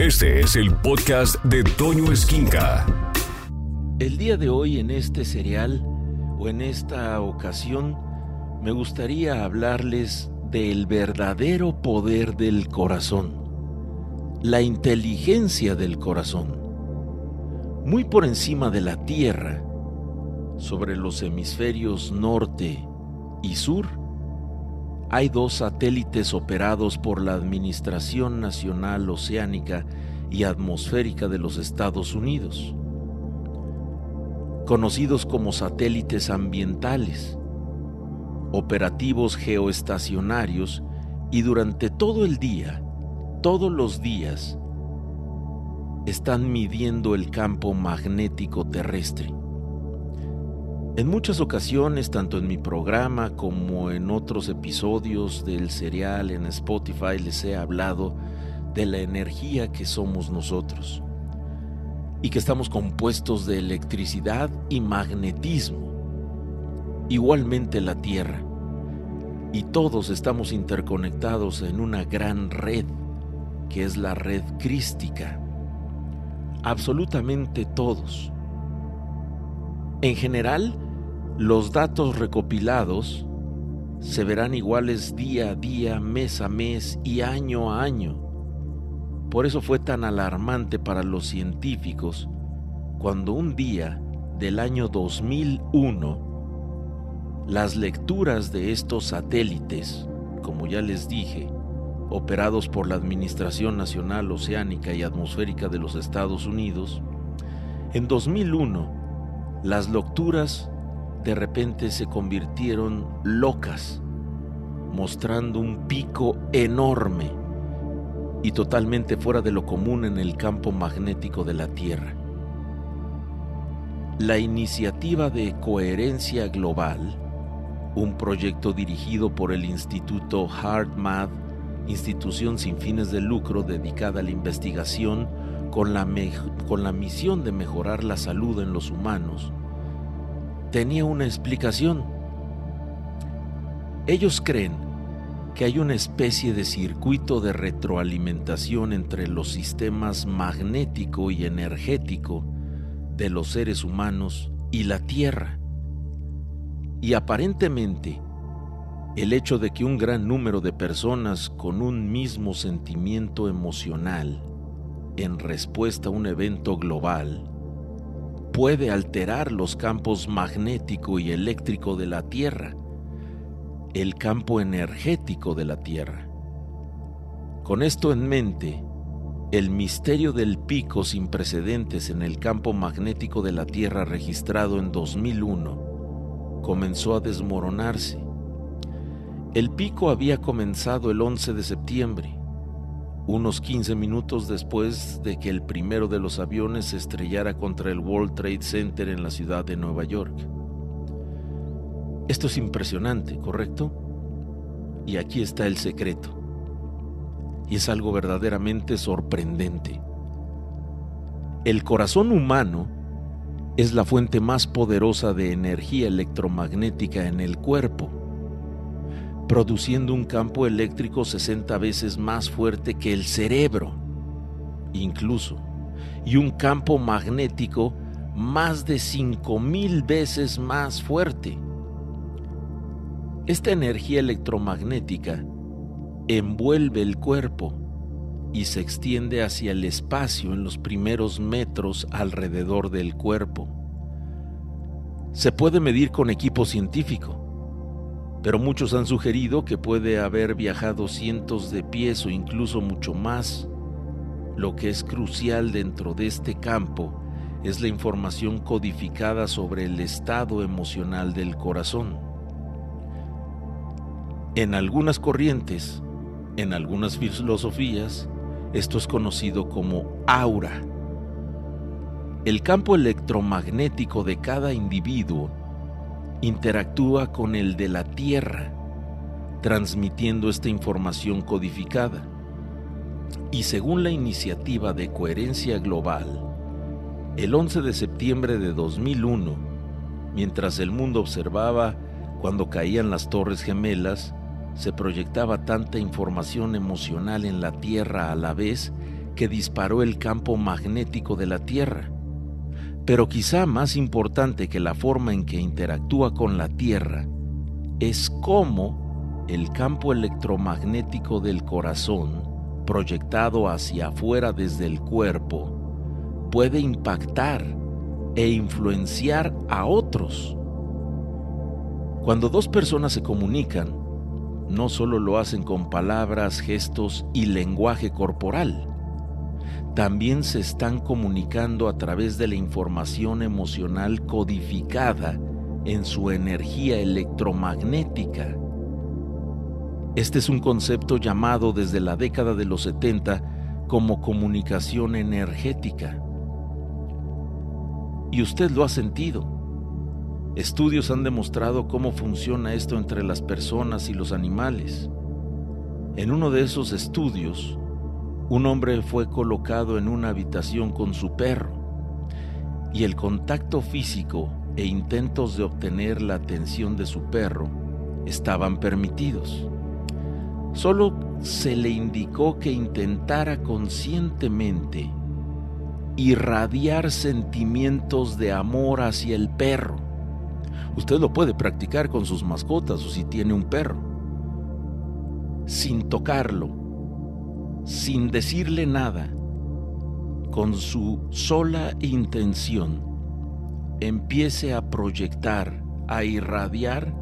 Este es el podcast de Toño Esquinca. El día de hoy en este serial o en esta ocasión me gustaría hablarles del verdadero poder del corazón, la inteligencia del corazón. Muy por encima de la Tierra, sobre los hemisferios norte y sur, hay dos satélites operados por la Administración Nacional Oceánica y Atmosférica de los Estados Unidos, conocidos como satélites ambientales, operativos geoestacionarios y durante todo el día, todos los días, están midiendo el campo magnético terrestre. En muchas ocasiones, tanto en mi programa como en otros episodios del serial en Spotify, les he hablado de la energía que somos nosotros y que estamos compuestos de electricidad y magnetismo, igualmente la Tierra, y todos estamos interconectados en una gran red, que es la red crística, absolutamente todos. En general, los datos recopilados se verán iguales día a día, mes a mes y año a año. Por eso fue tan alarmante para los científicos cuando un día del año 2001 las lecturas de estos satélites, como ya les dije, operados por la Administración Nacional Oceánica y Atmosférica de los Estados Unidos, en 2001 las lecturas de repente se convirtieron locas, mostrando un pico enorme y totalmente fuera de lo común en el campo magnético de la Tierra. La iniciativa de Coherencia Global, un proyecto dirigido por el Instituto HeartMath, institución sin fines de lucro dedicada a la investigación con la, con la misión de mejorar la salud en los humanos, tenía una explicación. Ellos creen que hay una especie de circuito de retroalimentación entre los sistemas magnético y energético de los seres humanos y la Tierra. Y aparentemente, el hecho de que un gran número de personas con un mismo sentimiento emocional en respuesta a un evento global puede alterar los campos magnético y eléctrico de la Tierra, el campo energético de la Tierra. Con esto en mente, el misterio del pico sin precedentes en el campo magnético de la Tierra registrado en 2001 comenzó a desmoronarse. El pico había comenzado el 11 de septiembre unos 15 minutos después de que el primero de los aviones se estrellara contra el World Trade Center en la ciudad de Nueva York. Esto es impresionante, ¿correcto? Y aquí está el secreto. Y es algo verdaderamente sorprendente. El corazón humano es la fuente más poderosa de energía electromagnética en el cuerpo produciendo un campo eléctrico 60 veces más fuerte que el cerebro, incluso, y un campo magnético más de 5000 veces más fuerte. Esta energía electromagnética envuelve el cuerpo y se extiende hacia el espacio en los primeros metros alrededor del cuerpo. Se puede medir con equipo científico pero muchos han sugerido que puede haber viajado cientos de pies o incluso mucho más. Lo que es crucial dentro de este campo es la información codificada sobre el estado emocional del corazón. En algunas corrientes, en algunas filosofías, esto es conocido como aura. El campo electromagnético de cada individuo interactúa con el de la Tierra, transmitiendo esta información codificada. Y según la iniciativa de coherencia global, el 11 de septiembre de 2001, mientras el mundo observaba cuando caían las torres gemelas, se proyectaba tanta información emocional en la Tierra a la vez que disparó el campo magnético de la Tierra. Pero quizá más importante que la forma en que interactúa con la Tierra es cómo el campo electromagnético del corazón, proyectado hacia afuera desde el cuerpo, puede impactar e influenciar a otros. Cuando dos personas se comunican, no solo lo hacen con palabras, gestos y lenguaje corporal, también se están comunicando a través de la información emocional codificada en su energía electromagnética. Este es un concepto llamado desde la década de los 70 como comunicación energética. Y usted lo ha sentido. Estudios han demostrado cómo funciona esto entre las personas y los animales. En uno de esos estudios, un hombre fue colocado en una habitación con su perro y el contacto físico e intentos de obtener la atención de su perro estaban permitidos. Solo se le indicó que intentara conscientemente irradiar sentimientos de amor hacia el perro. Usted lo puede practicar con sus mascotas o si tiene un perro, sin tocarlo, sin decirle nada, con su sola intención, empiece a proyectar, a irradiar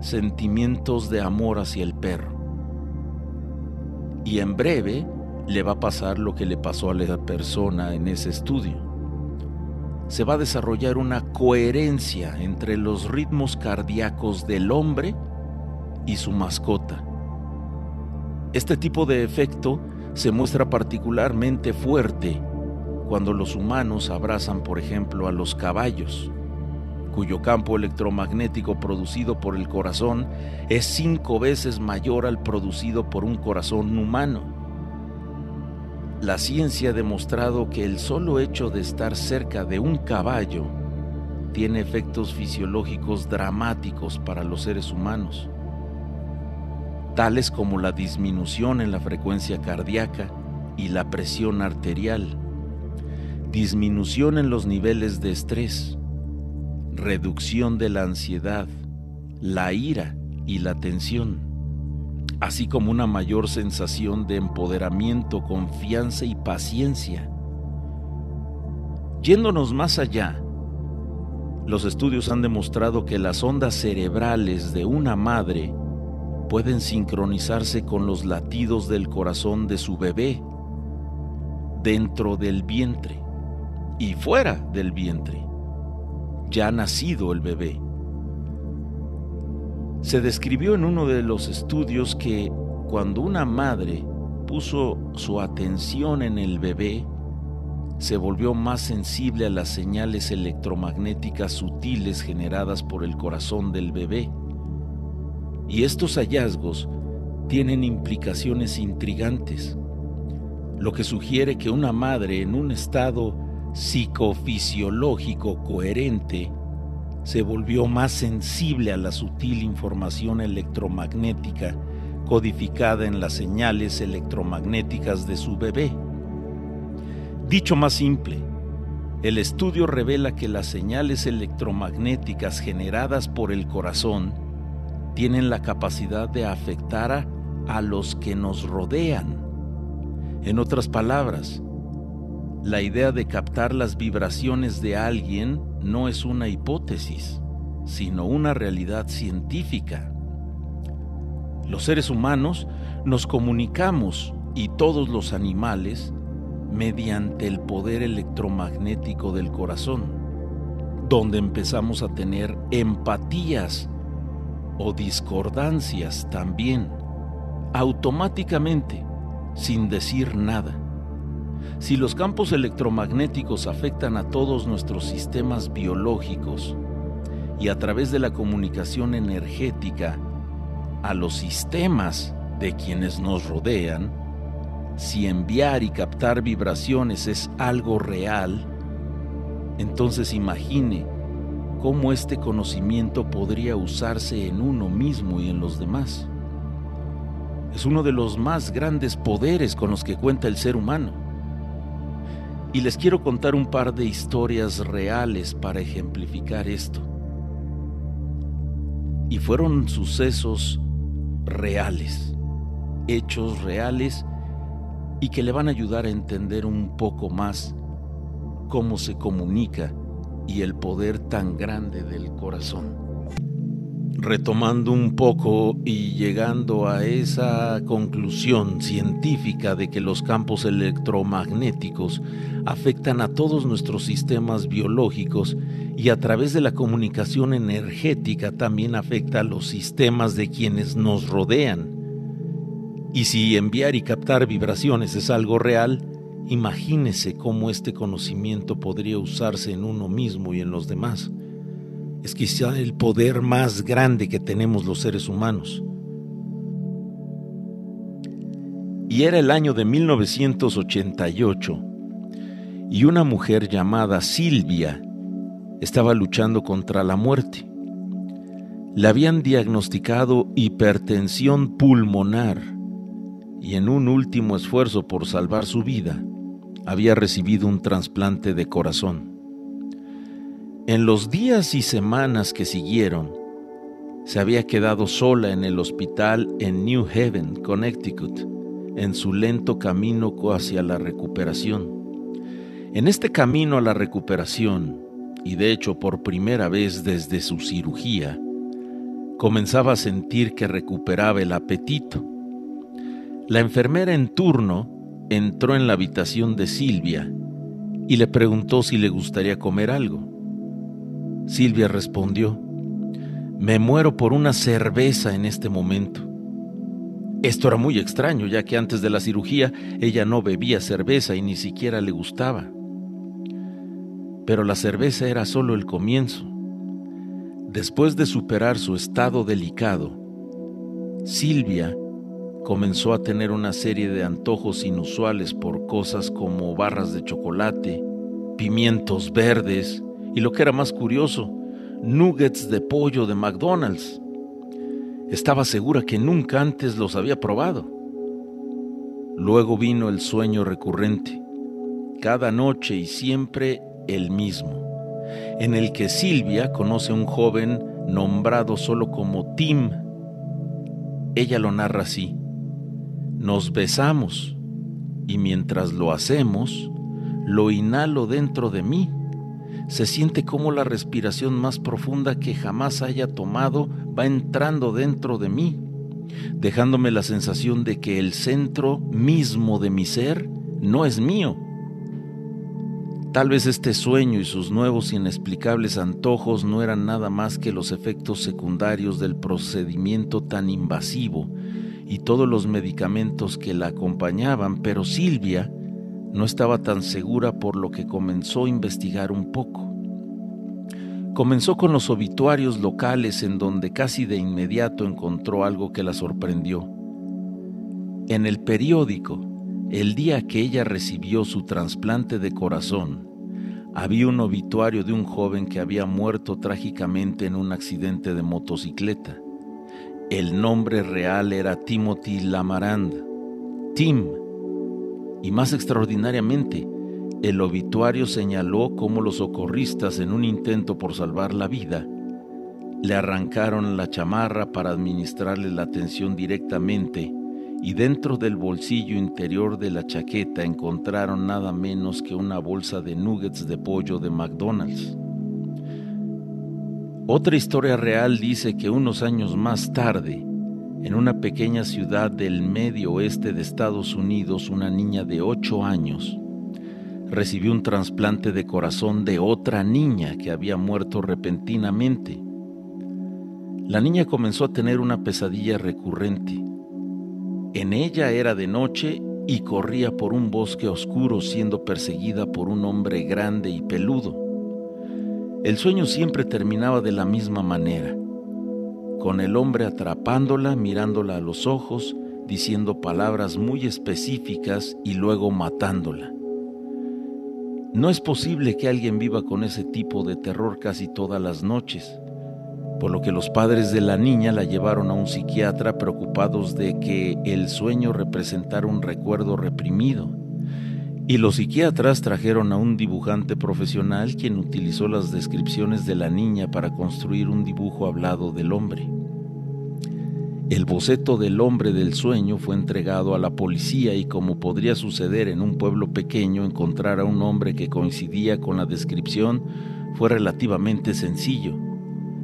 sentimientos de amor hacia el perro. Y en breve le va a pasar lo que le pasó a la persona en ese estudio. Se va a desarrollar una coherencia entre los ritmos cardíacos del hombre y su mascota. Este tipo de efecto se muestra particularmente fuerte cuando los humanos abrazan, por ejemplo, a los caballos, cuyo campo electromagnético producido por el corazón es cinco veces mayor al producido por un corazón humano. La ciencia ha demostrado que el solo hecho de estar cerca de un caballo tiene efectos fisiológicos dramáticos para los seres humanos tales como la disminución en la frecuencia cardíaca y la presión arterial, disminución en los niveles de estrés, reducción de la ansiedad, la ira y la tensión, así como una mayor sensación de empoderamiento, confianza y paciencia. Yéndonos más allá, los estudios han demostrado que las ondas cerebrales de una madre pueden sincronizarse con los latidos del corazón de su bebé dentro del vientre y fuera del vientre, ya nacido el bebé. Se describió en uno de los estudios que cuando una madre puso su atención en el bebé, se volvió más sensible a las señales electromagnéticas sutiles generadas por el corazón del bebé y estos hallazgos tienen implicaciones intrigantes, lo que sugiere que una madre en un estado psicofisiológico coherente se volvió más sensible a la sutil información electromagnética codificada en las señales electromagnéticas de su bebé. Dicho más simple, el estudio revela que las señales electromagnéticas generadas por el corazón tienen la capacidad de afectar a, los que nos rodean. En otras palabras, la idea de captar las vibraciones de alguien no es una hipótesis, sino una realidad científica. Los seres humanos nos comunicamos y todos los animales mediante el poder electromagnético del corazón, donde empezamos a tener empatías o discordancias también, automáticamente, sin decir nada. Si los campos electromagnéticos afectan a todos nuestros sistemas biológicos y a través de la comunicación energética a los sistemas de quienes nos rodean, si enviar y captar vibraciones es algo real, entonces imagine cómo este conocimiento podría usarse en uno mismo y en los demás. Es uno de los más grandes poderes con los que cuenta el ser humano. Y les quiero contar un par de historias reales para ejemplificar esto. Y fueron sucesos reales, hechos reales y que le van a ayudar a entender un poco más cómo se comunica y el poder tan grande del corazón retomando un poco y llegando a esa conclusión científica de que los campos electromagnéticos afectan a todos nuestros sistemas biológicos y a través de la comunicación energética también afecta a los sistemas de quienes nos rodean. Y si enviar y captar vibraciones es algo real, imagínese cómo este conocimiento podría usarse en uno mismo y en los demás es quizá el poder más grande que tenemos los seres humanos. Y era el año de 1988 y una mujer llamada Silvia estaba luchando contra la muerte. Le habían diagnosticado hipertensión pulmonar y en un último esfuerzo por salvar su vida, había recibido un trasplante de corazón. En los días y semanas que siguieron, se había quedado sola en el hospital en New Haven, Connecticut, en su lento camino hacia la recuperación. En este camino a la recuperación, y de hecho por primera vez desde su cirugía, comenzaba a sentir que recuperaba el apetito. La enfermera en turno entró en la habitación de Silvia y le preguntó si le gustaría comer algo. Silvia respondió, me muero por una cerveza en este momento. Esto era muy extraño, ya que antes de la cirugía ella no bebía cerveza y ni siquiera le gustaba. Pero la cerveza era solo el comienzo. Después de superar su estado delicado, Silvia comenzó a tener una serie de antojos inusuales por cosas como barras de chocolate, pimientos verdes, y lo que era más curioso, nuggets de pollo de McDonald's. Estaba segura que nunca antes los había probado. Luego vino el sueño recurrente, cada noche y siempre el mismo, en el que Silvia conoce a un joven nombrado solo como Tim. Ella lo narra así. Nos besamos y mientras lo hacemos, lo inhalo dentro de mí se siente como la respiración más profunda que jamás haya tomado va entrando dentro de mí, dejándome la sensación de que el centro mismo de mi ser no es mío. Tal vez este sueño y sus nuevos inexplicables antojos no eran nada más que los efectos secundarios del procedimiento tan invasivo y todos los medicamentos que la acompañaban, pero Silvia no estaba tan segura por lo que comenzó a investigar un poco. Comenzó con los obituarios locales en donde casi de inmediato encontró algo que la sorprendió. En el periódico, el día que ella recibió su trasplante de corazón, había un obituario de un joven que había muerto trágicamente en un accidente de motocicleta. El nombre real era Timothy Lamarand. Tim y más extraordinariamente, el obituario señaló cómo los socorristas en un intento por salvar la vida le arrancaron la chamarra para administrarle la atención directamente y dentro del bolsillo interior de la chaqueta encontraron nada menos que una bolsa de nuggets de pollo de McDonald's. Otra historia real dice que unos años más tarde, en una pequeña ciudad del medio oeste de Estados Unidos, una niña de 8 años recibió un trasplante de corazón de otra niña que había muerto repentinamente. La niña comenzó a tener una pesadilla recurrente. En ella era de noche y corría por un bosque oscuro siendo perseguida por un hombre grande y peludo. El sueño siempre terminaba de la misma manera con el hombre atrapándola, mirándola a los ojos, diciendo palabras muy específicas y luego matándola. No es posible que alguien viva con ese tipo de terror casi todas las noches, por lo que los padres de la niña la llevaron a un psiquiatra preocupados de que el sueño representara un recuerdo reprimido, Y los psiquiatras trajeron a un dibujante profesional quien utilizó las descripciones de la niña para construir un dibujo hablado del hombre. El boceto del hombre del sueño fue entregado a la policía y como podría suceder en un pueblo pequeño, encontrar a un hombre que coincidía con la descripción fue relativamente sencillo.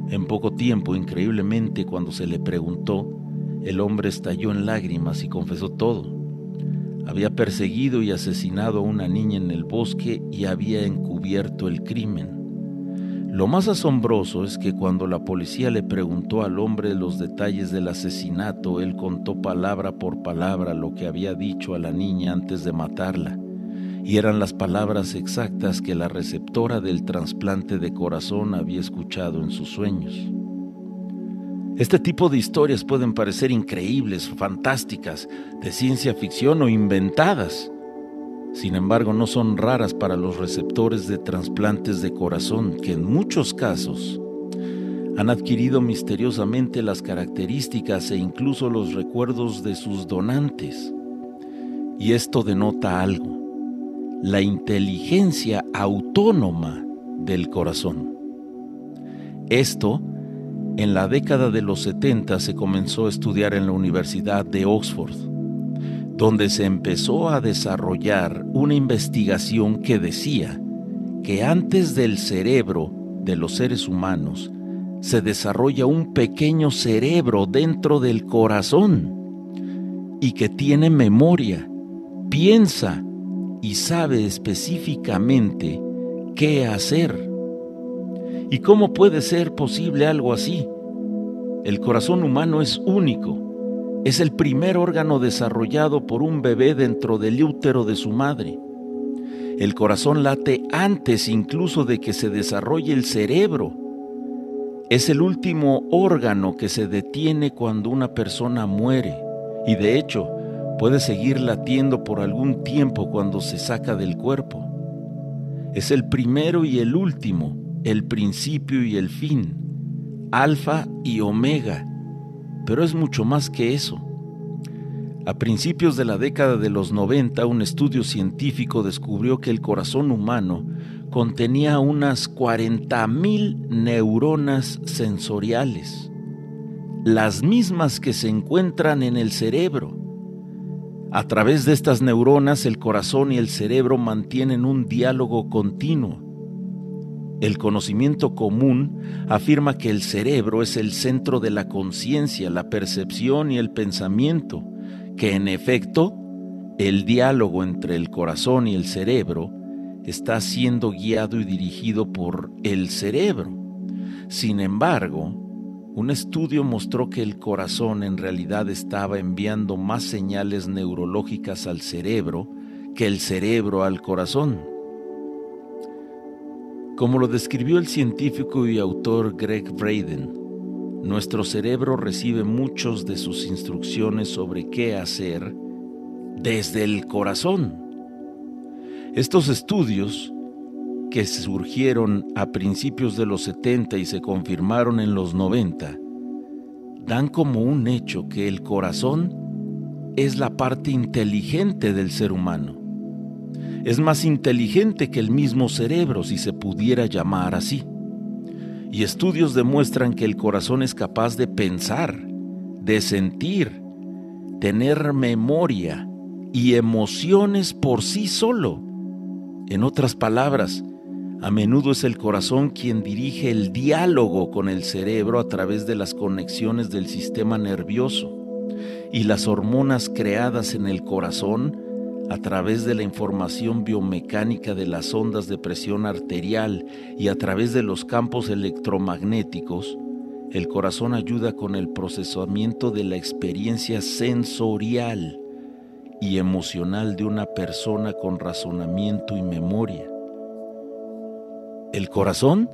En poco tiempo, increíblemente, cuando se le preguntó, el hombre estalló en lágrimas y confesó todo. Había perseguido y asesinado a una niña en el bosque y había encubierto el crimen. Lo más asombroso es que cuando la policía le preguntó al hombre los detalles del asesinato, él contó palabra por palabra lo que había dicho a la niña antes de matarla, y eran las palabras exactas que la receptora del trasplante de corazón había escuchado en sus sueños. Este tipo de historias pueden parecer increíbles, fantásticas, de ciencia ficción o inventadas. Sin embargo, no son raras para los receptores de trasplantes de corazón, que en muchos casos han adquirido misteriosamente las características e incluso los recuerdos de sus donantes. Y esto denota algo, la inteligencia autónoma del corazón. Esto en la década de los 70 se comenzó a estudiar en la Universidad de Oxford, donde se empezó a desarrollar una investigación que decía que antes del cerebro de los seres humanos se desarrolla un pequeño cerebro dentro del corazón y que tiene memoria, piensa y sabe específicamente qué hacer. ¿Y cómo puede ser posible algo así? El corazón humano es único. Es el primer órgano desarrollado por un bebé dentro del útero de su madre. El corazón late antes incluso de que se desarrolle el cerebro. Es el último órgano que se detiene cuando una persona muere y de hecho puede seguir latiendo por algún tiempo cuando se saca del cuerpo. Es el primero y el último el principio y el fin, alfa y omega, pero es mucho más que eso. A principios de la década de los 90, un estudio científico descubrió que el corazón humano contenía unas 40.000 neuronas sensoriales, las mismas que se encuentran en el cerebro. A través de estas neuronas, el corazón y el cerebro mantienen un diálogo continuo el conocimiento común afirma que el cerebro es el centro de la conciencia, la percepción y el pensamiento, que en efecto el diálogo entre el corazón y el cerebro está siendo guiado y dirigido por el cerebro. Sin embargo, un estudio mostró que el corazón en realidad estaba enviando más señales neurológicas al cerebro que el cerebro al corazón. Como lo describió el científico y autor Greg Braden, nuestro cerebro recibe muchos de sus instrucciones sobre qué hacer desde el corazón. Estos estudios, que surgieron a principios de los 70 y se confirmaron en los 90, dan como un hecho que el corazón es la parte inteligente del ser humano es más inteligente que el mismo cerebro, si se pudiera llamar así. Y estudios demuestran que el corazón es capaz de pensar, de sentir, tener memoria y emociones por sí solo. En otras palabras, a menudo es el corazón quien dirige el diálogo con el cerebro a través de las conexiones del sistema nervioso y las hormonas creadas en el corazón a través de la información biomecánica de las ondas de presión arterial y a través de los campos electromagnéticos, el corazón ayuda con el procesamiento de la experiencia sensorial y emocional de una persona con razonamiento y memoria. El corazón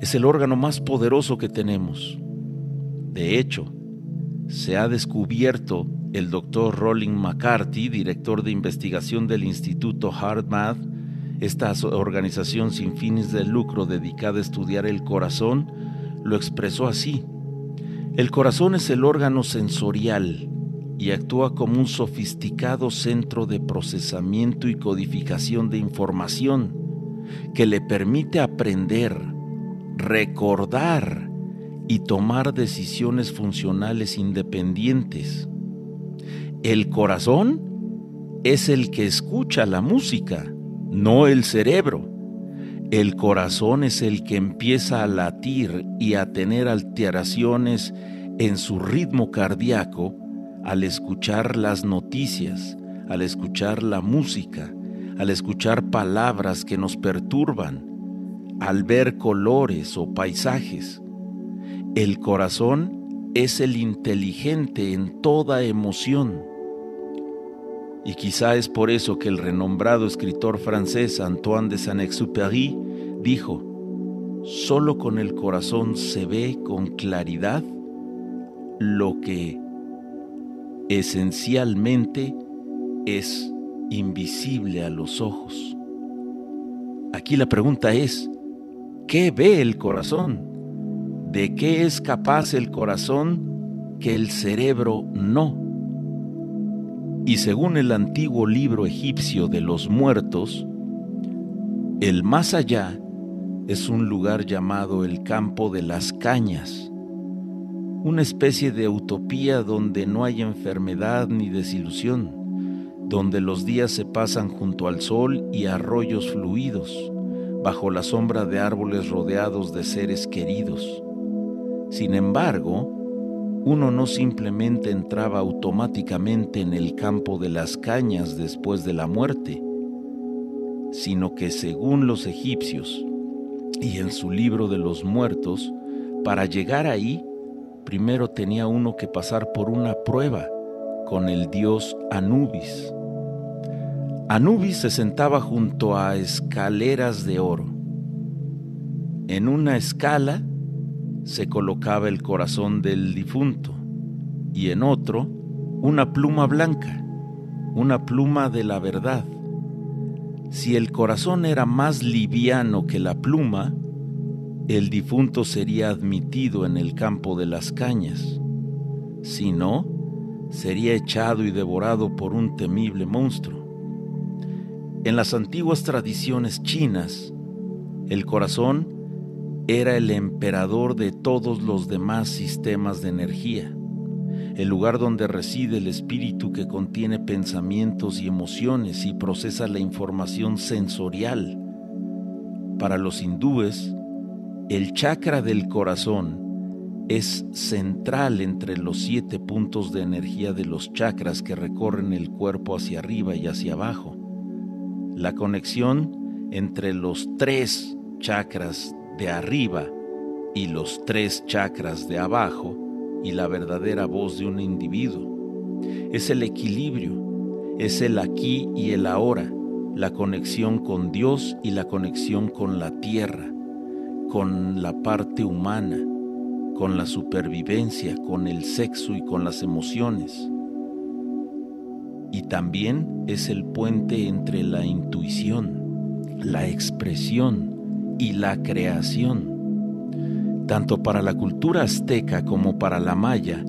es el órgano más poderoso que tenemos. De hecho, se ha descubierto el doctor Rolling McCarthy, director de investigación del Instituto HeartMath, esta organización sin fines de lucro dedicada a estudiar el corazón, lo expresó así. El corazón es el órgano sensorial, y actúa como un sofisticado centro de procesamiento y codificación de información que le permite aprender, recordar y tomar decisiones funcionales independientes. El corazón es el que escucha la música, no el cerebro. El corazón es el que empieza a latir y a tener alteraciones en su ritmo cardíaco al escuchar las noticias, al escuchar la música, al escuchar palabras que nos perturban, al ver colores o paisajes. El corazón es el inteligente en toda emoción. Y quizá es por eso que el renombrado escritor francés Antoine de Saint-Exupéry dijo, solo con el corazón se ve con claridad lo que esencialmente es invisible a los ojos. Aquí la pregunta es, ¿qué ve el corazón? ¿De qué es capaz el corazón que el cerebro no? Y según el antiguo libro egipcio de los muertos, el más allá es un lugar llamado el campo de las cañas, una especie de utopía donde no hay enfermedad ni desilusión, donde los días se pasan junto al sol y arroyos fluidos, bajo la sombra de árboles rodeados de seres queridos. Sin embargo, uno no simplemente entraba automáticamente en el campo de las cañas después de la muerte, sino que según los egipcios y en su libro de los muertos, para llegar ahí primero tenía uno que pasar por una prueba con el dios Anubis. Anubis se sentaba junto a escaleras de oro. En una escala se colocaba el corazón del difunto y en otro una pluma blanca, una pluma de la verdad. Si el corazón era más liviano que la pluma, el difunto sería admitido en el campo de las cañas. Si no, sería echado y devorado por un temible monstruo. En las antiguas tradiciones chinas, el corazón era el emperador de todos los demás sistemas de energía, el lugar donde reside el espíritu que contiene pensamientos y emociones y procesa la información sensorial. Para los hindúes, el chakra del corazón es central entre los siete puntos de energía de los chakras que recorren el cuerpo hacia arriba y hacia abajo. La conexión entre los tres chakras de arriba y los tres chakras de abajo y la verdadera voz de un individuo. Es el equilibrio, es el aquí y el ahora, la conexión con Dios y la conexión con la tierra con la parte humana, con la supervivencia, con el sexo y con las emociones. Y también es el puente entre la intuición, la expresión y la creación. Tanto para la cultura azteca como para la maya,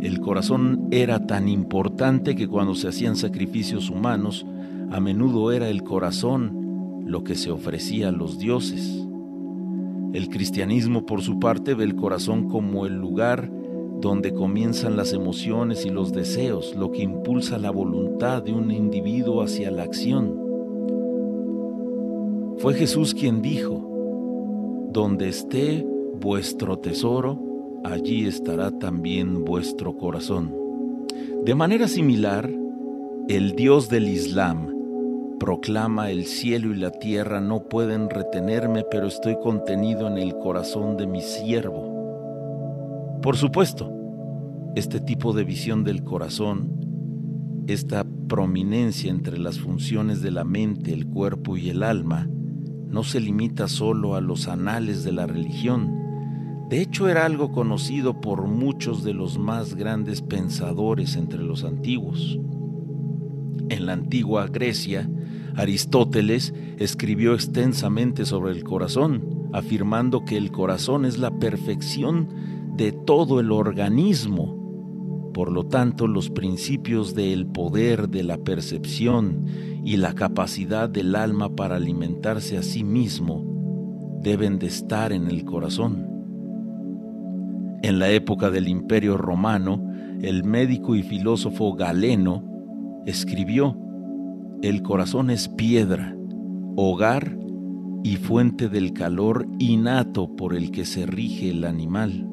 el corazón era tan importante que cuando se hacían sacrificios humanos, a menudo era el corazón lo que se ofrecía a los dioses. El cristianismo, por su parte, ve el corazón como el lugar donde comienzan las emociones y los deseos, lo que impulsa la voluntad de un individuo hacia la acción. Fue Jesús quien dijo, donde esté vuestro tesoro, allí estará también vuestro corazón. De manera similar, el Dios del Islam Proclama el cielo y la tierra no pueden retenerme, pero estoy contenido en el corazón de mi siervo. Por supuesto, este tipo de visión del corazón, esta prominencia entre las funciones de la mente, el cuerpo y el alma, no se limita solo a los anales de la religión. De hecho, era algo conocido por muchos de los más grandes pensadores entre los antiguos. En la antigua Grecia, Aristóteles escribió extensamente sobre el corazón, afirmando que el corazón es la perfección de todo el organismo. Por lo tanto, los principios del poder, de la percepción y la capacidad del alma para alimentarse a sí mismo deben de estar en el corazón. En la época del Imperio Romano, el médico y filósofo Galeno escribió, El corazón es piedra, hogar y fuente del calor innato por el que se rige el animal.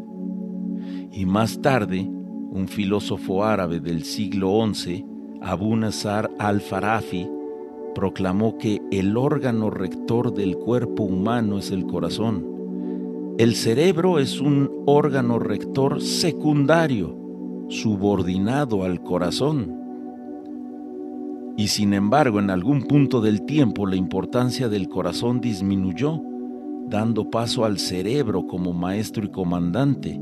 Y más tarde, un filósofo árabe del siglo XI, Abu Nasar al-Farafi, proclamó que el órgano rector del cuerpo humano es el corazón. El cerebro es un órgano rector secundario, subordinado al corazón. Y sin embargo, en algún punto del tiempo la importancia del corazón disminuyó, dando paso al cerebro como maestro y comandante,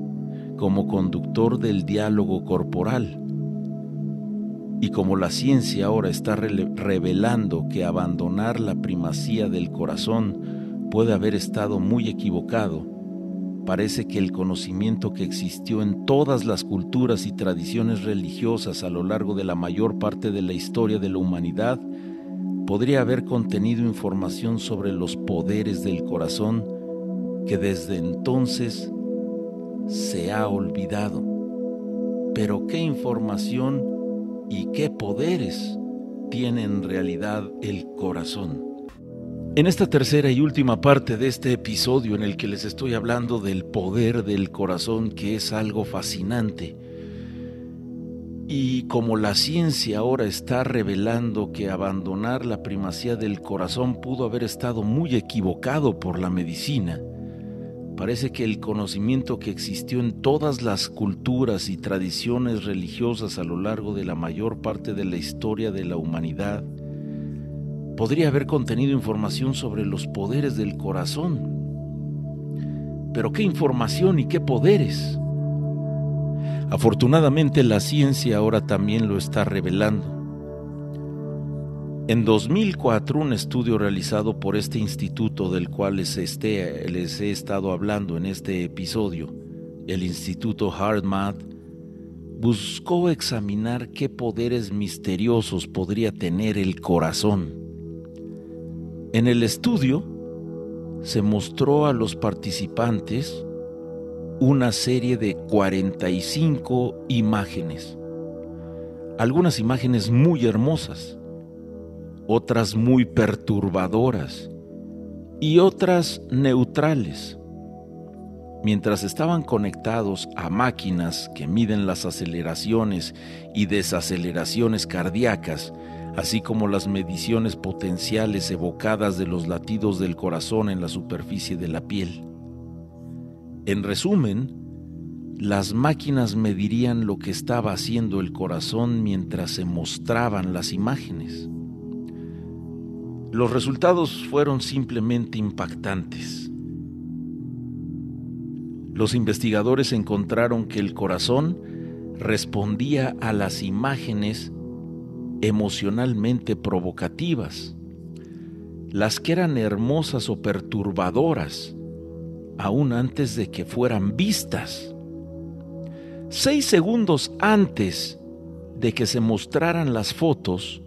como conductor del diálogo corporal. Y como la ciencia ahora está revelando que abandonar la primacía del corazón puede haber estado muy equivocado, parece que el conocimiento que existió en todas las culturas y tradiciones religiosas a lo largo de la mayor parte de la historia de la humanidad podría haber contenido información sobre los poderes del corazón que desde entonces se ha olvidado. Pero qué información y qué poderes tiene en realidad el corazón. En esta tercera y última parte de este episodio en el que les estoy hablando del poder del corazón, que es algo fascinante, y como la ciencia ahora está revelando que abandonar la primacía del corazón pudo haber estado muy equivocado por la medicina, Parece que el conocimiento que existió en todas las culturas y tradiciones religiosas a lo largo de la mayor parte de la historia de la humanidad podría haber contenido información sobre los poderes del corazón. Pero qué información y qué poderes. Afortunadamente la ciencia ahora también lo está revelando. En 2004, un estudio realizado por este instituto del cual les, les he estado hablando en este episodio, el Instituto HeartMath, buscó examinar qué poderes misteriosos podría tener el corazón. En el estudio se mostró a los participantes una serie de 45 imágenes, algunas imágenes muy hermosas otras muy perturbadoras y otras neutrales. Mientras estaban conectados a máquinas que miden las aceleraciones y desaceleraciones cardíacas, así como las mediciones potenciales evocadas de los latidos del corazón en la superficie de la piel. En resumen, las máquinas medirían lo que estaba haciendo el corazón mientras se mostraban las imágenes. Los resultados fueron simplemente impactantes. Los investigadores encontraron que el corazón respondía a las imágenes emocionalmente provocativas, las que eran hermosas o perturbadoras, aún antes de que fueran vistas. Seis segundos antes de que se mostraran las fotos,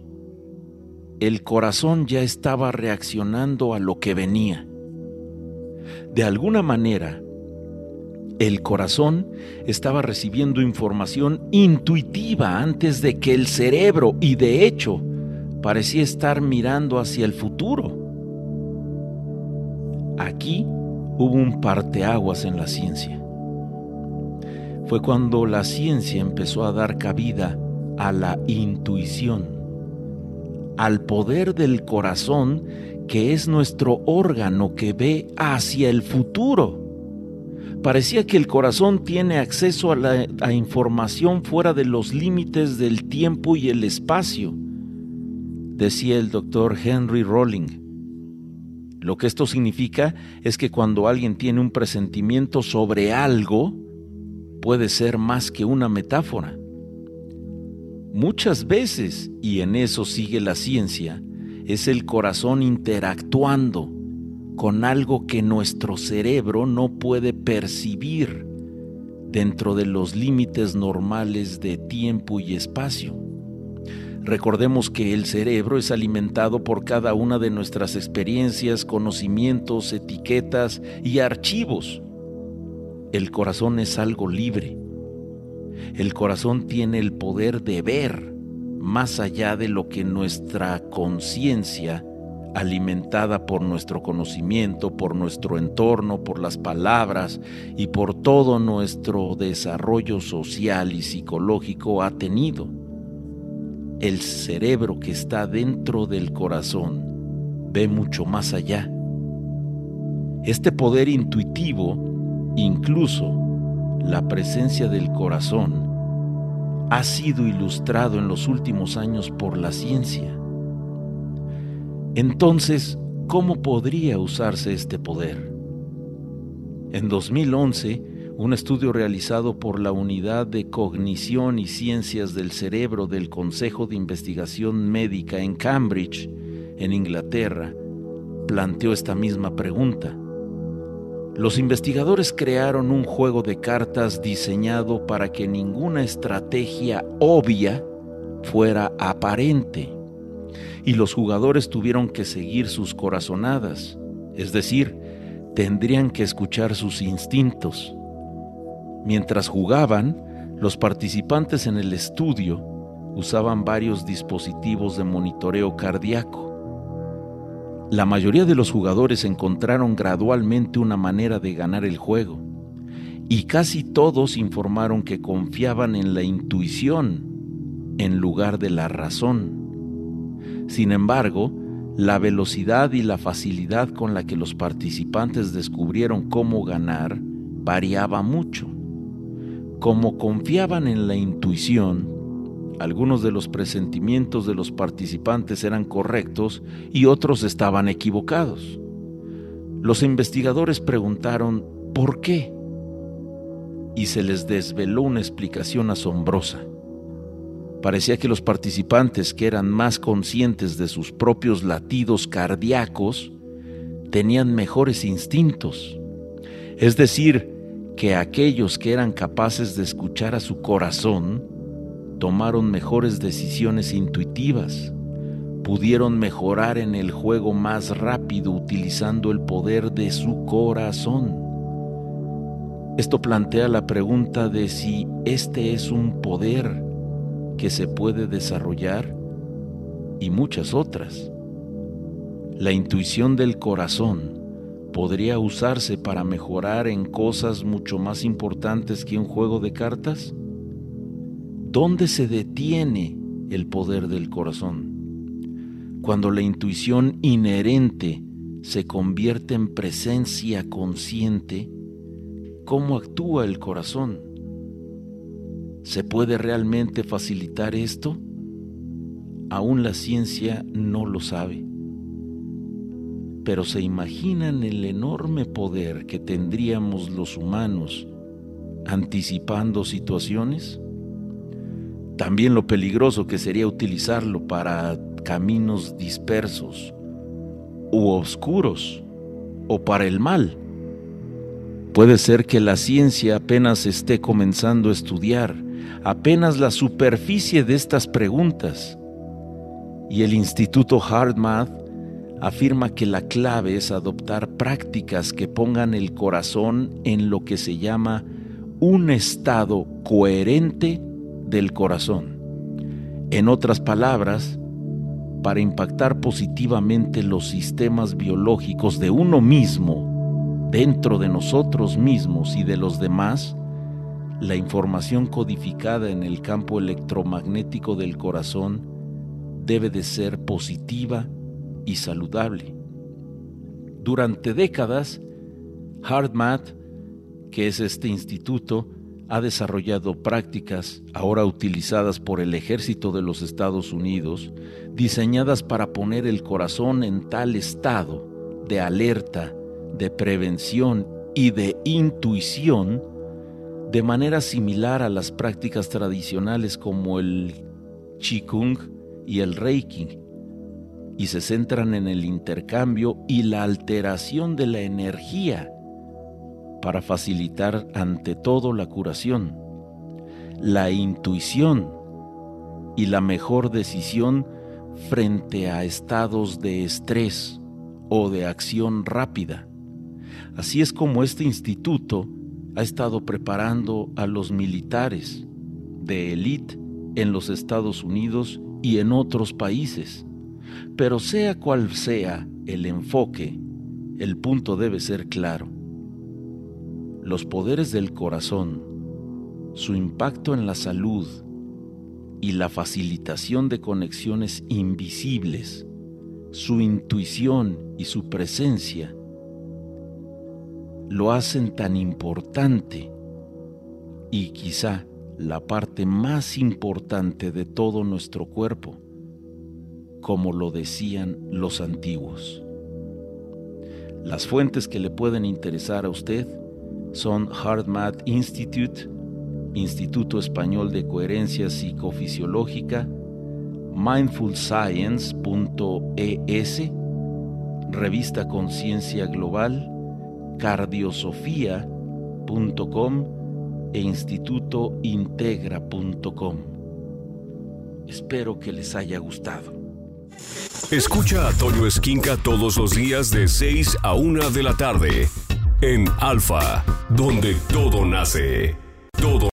el corazón ya estaba reaccionando a lo que venía. De alguna manera, el corazón estaba recibiendo información intuitiva antes de que el cerebro, y de hecho, parecía estar mirando hacia el futuro. Aquí hubo un parteaguas en la ciencia. Fue cuando la ciencia empezó a dar cabida a la intuición al poder del corazón, que es nuestro órgano que ve hacia el futuro. Parecía que el corazón tiene acceso a la información fuera de los límites del tiempo y el espacio, decía el doctor Henry Rolling. Lo que esto significa es que cuando alguien tiene un presentimiento sobre algo, puede ser más que una metáfora. Muchas veces, y en eso sigue la ciencia, es el corazón interactuando con algo que nuestro cerebro no puede percibir dentro de los límites normales de tiempo y espacio. Recordemos que el cerebro es alimentado por cada una de nuestras experiencias, conocimientos, etiquetas y archivos. El corazón es algo libre. El corazón tiene el poder de ver más allá de lo que nuestra conciencia alimentada por nuestro conocimiento, por nuestro entorno, por las palabras y por todo nuestro desarrollo social y psicológico ha tenido. El cerebro que está dentro del corazón ve mucho más allá. Este poder intuitivo, incluso la presencia del corazón, ha sido ilustrado en los últimos años por la ciencia. Entonces, ¿cómo podría usarse este poder? En 2011, un estudio realizado por la Unidad de Cognición y Ciencias del Cerebro del Consejo de Investigación Médica en Cambridge, en Inglaterra, planteó esta misma pregunta. Los investigadores crearon un juego de cartas diseñado para que ninguna estrategia obvia fuera aparente y los jugadores tuvieron que seguir sus corazonadas, es decir, tendrían que escuchar sus instintos. Mientras jugaban, los participantes en el estudio usaban varios dispositivos de monitoreo cardíaco. La mayoría de los jugadores encontraron gradualmente una manera de ganar el juego y casi todos informaron que confiaban en la intuición en lugar de la razón. Sin embargo, la velocidad y la facilidad con la que los participantes descubrieron cómo ganar variaba mucho. Como confiaban en la intuición, algunos de los presentimientos de los participantes eran correctos y otros estaban equivocados. Los investigadores preguntaron ¿por qué? Y se les desveló una explicación asombrosa. Parecía que los participantes que eran más conscientes de sus propios latidos cardíacos tenían mejores instintos. Es decir, que aquellos que eran capaces de escuchar a su corazón tomaron mejores decisiones intuitivas, pudieron mejorar en el juego más rápido utilizando el poder de su corazón. Esto plantea la pregunta de si este es un poder que se puede desarrollar y muchas otras. La intuición del corazón podría usarse para mejorar en cosas mucho más importantes que un juego de cartas. ¿Dónde se detiene el poder del corazón? Cuando la intuición inherente se convierte en presencia consciente, ¿cómo actúa el corazón? ¿Se puede realmente facilitar esto? Aún la ciencia no lo sabe. Pero ¿se imaginan el enorme poder que tendríamos los humanos anticipando situaciones? También lo peligroso que sería utilizarlo para caminos dispersos u oscuros o para el mal. Puede ser que la ciencia apenas esté comenzando a estudiar apenas la superficie de estas preguntas. Y el Instituto HeartMath afirma que la clave es adoptar prácticas que pongan el corazón en lo que se llama un estado coherente del corazón. En otras palabras, para impactar positivamente los sistemas biológicos de uno mismo, dentro de nosotros mismos y de los demás, la información codificada en el campo electromagnético del corazón debe de ser positiva y saludable. Durante décadas, HeartMath, que es este instituto, ha desarrollado prácticas, ahora utilizadas por el ejército de los Estados Unidos, diseñadas para poner el corazón en tal estado de alerta, de prevención y de intuición de manera similar a las prácticas tradicionales como el Qigong y el Reiki, y se centran en el intercambio y la alteración de la energía para facilitar ante todo la curación, la intuición y la mejor decisión frente a estados de estrés o de acción rápida. Así es como este instituto ha estado preparando a los militares de élite en los Estados Unidos y en otros países. Pero sea cual sea el enfoque, el punto debe ser claro. Los poderes del corazón, su impacto en la salud y la facilitación de conexiones invisibles, su intuición y su presencia, lo hacen tan importante y quizá la parte más importante de todo nuestro cuerpo, como lo decían los antiguos. Las fuentes que le pueden interesar a usted son HeartMath Institute, Instituto Español de Coherencia Psicofisiológica, mindfulscience.es, Revista Conciencia Global, cardiosofía.com e institutointegra.com. Espero que les haya gustado. Escucha a Toño Esquinca todos los días de 6 a 1 de la tarde en Alfa, donde todo nace. Todo